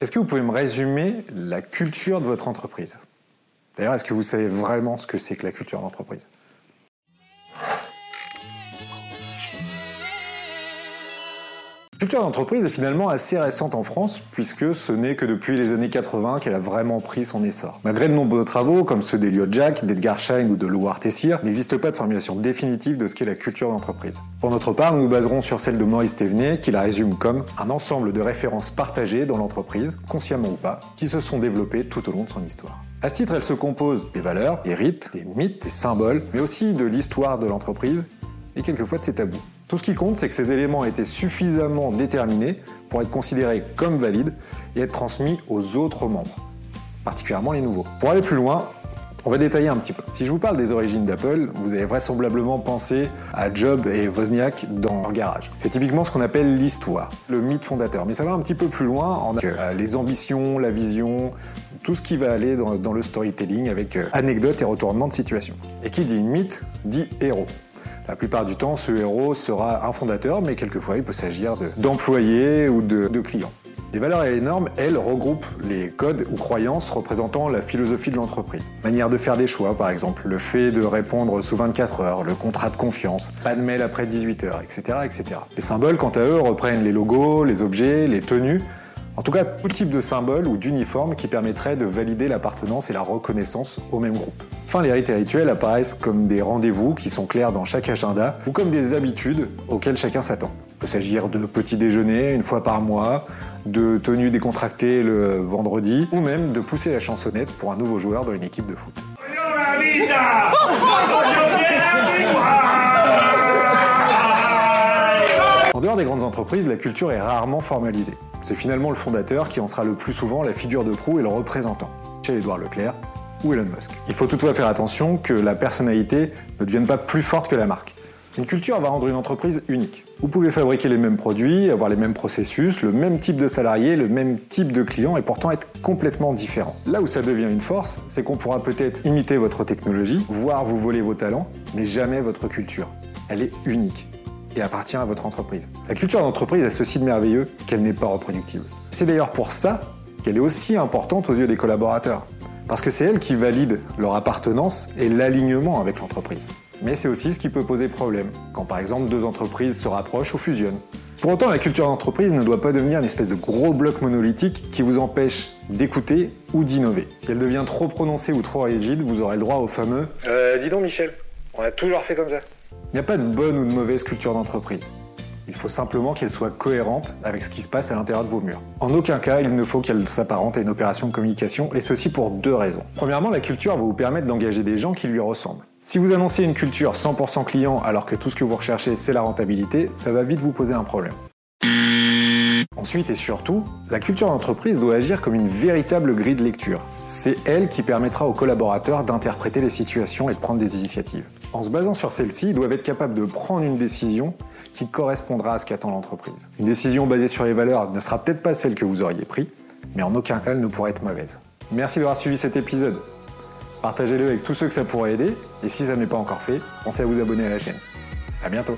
Est-ce que vous pouvez me résumer la culture de votre entreprise? D'ailleurs, est-ce que vous savez vraiment ce que c'est que la culture d'entreprise? Culture d'entreprise est finalement assez récente en France, puisque ce n'est que depuis les années 80 qu'elle a vraiment pris son essor. Malgré de nombreux travaux, comme ceux d'Eliot Jack, d'Edgar Schein ou de Louard Tessier, il n'existe pas de formulation définitive de ce qu'est la culture d'entreprise. Pour notre part, nous nous baserons sur celle de Maurice Thévenet, qui la résume comme un ensemble de références partagées dans l'entreprise, consciemment ou pas, qui se sont développées tout au long de son histoire. À ce titre, elle se compose des valeurs, des rites, des mythes, des symboles, mais aussi de l'histoire de l'entreprise et quelquefois de ses tabous. Tout ce qui compte, c'est que ces éléments aient été suffisamment déterminés pour être considérés comme valides et être transmis aux autres membres, particulièrement les nouveaux. Pour aller plus loin, on va détailler un petit peu. Si je vous parle des origines d'Apple, vous avez vraisemblablement pensé à Job et Wozniak dans leur garage. C'est typiquement ce qu'on appelle l'histoire, le mythe fondateur. Mais ça va un petit peu plus loin en euh, les ambitions, la vision, tout ce qui va aller dans, dans le storytelling avec euh, anecdotes et retournements de situation. Et qui dit mythe dit héros. La plupart du temps, ce héros sera un fondateur, mais quelquefois il peut s'agir d'employés ou de, clients. Les valeurs et les normes, elles, regroupent les codes ou croyances représentant la philosophie de l'entreprise. Manière de faire des choix, par exemple, le fait de répondre sous 24 heures, le contrat de confiance, pas de mail après 18 heures, etc., etc. Les symboles, quant à eux, reprennent les logos, les objets, les tenues, en tout cas, tout type de symbole ou d'uniforme qui permettrait de valider l'appartenance et la reconnaissance au même groupe. Enfin, les rites rituels apparaissent comme des rendez-vous qui sont clairs dans chaque agenda ou comme des habitudes auxquelles chacun s'attend. Il peut s'agir de petits déjeuners une fois par mois, de tenues décontractées le vendredi ou même de pousser la chansonnette pour un nouveau joueur dans une équipe de foot. En dehors des grandes entreprises, la culture est rarement formalisée. C'est finalement le fondateur qui en sera le plus souvent la figure de proue et le représentant, chez Édouard Leclerc ou Elon Musk. Il faut toutefois faire attention que la personnalité ne devienne pas plus forte que la marque. Une culture va rendre une entreprise unique. Vous pouvez fabriquer les mêmes produits, avoir les mêmes processus, le même type de salariés, le même type de clients et pourtant être complètement différent. Là où ça devient une force, c'est qu'on pourra peut-être imiter votre technologie, voire vous voler vos talents, mais jamais votre culture. Elle est unique et appartient à votre entreprise. La culture d'entreprise est ceci de merveilleux qu'elle n'est pas reproductible. C'est d'ailleurs pour ça qu'elle est aussi importante aux yeux des collaborateurs. Parce que c'est elle qui valide leur appartenance et l'alignement avec l'entreprise. Mais c'est aussi ce qui peut poser problème, quand par exemple deux entreprises se rapprochent ou fusionnent. Pour autant, la culture d'entreprise ne doit pas devenir une espèce de gros bloc monolithique qui vous empêche d'écouter ou d'innover. Si elle devient trop prononcée ou trop rigide, vous aurez le droit au fameux Euh, dis donc Michel, on a toujours fait comme ça. Il n'y a pas de bonne ou de mauvaise culture d'entreprise. Il faut simplement qu'elle soit cohérente avec ce qui se passe à l'intérieur de vos murs. En aucun cas, il ne faut qu'elle s'apparente à une opération de communication, et ceci pour deux raisons. Premièrement, la culture va vous permettre d'engager des gens qui lui ressemblent. Si vous annoncez une culture 100% client alors que tout ce que vous recherchez c'est la rentabilité, ça va vite vous poser un problème. Ensuite et surtout, la culture d'entreprise doit agir comme une véritable grille de lecture. C'est elle qui permettra aux collaborateurs d'interpréter les situations et de prendre des initiatives. En se basant sur celle-ci, ils doivent être capables de prendre une décision qui correspondra à ce qu'attend l'entreprise. Une décision basée sur les valeurs ne sera peut-être pas celle que vous auriez prise, mais en aucun cas elle ne pourra être mauvaise. Merci d'avoir suivi cet épisode. Partagez-le avec tous ceux que ça pourrait aider, et si ça n'est pas encore fait, pensez à vous abonner à la chaîne. À bientôt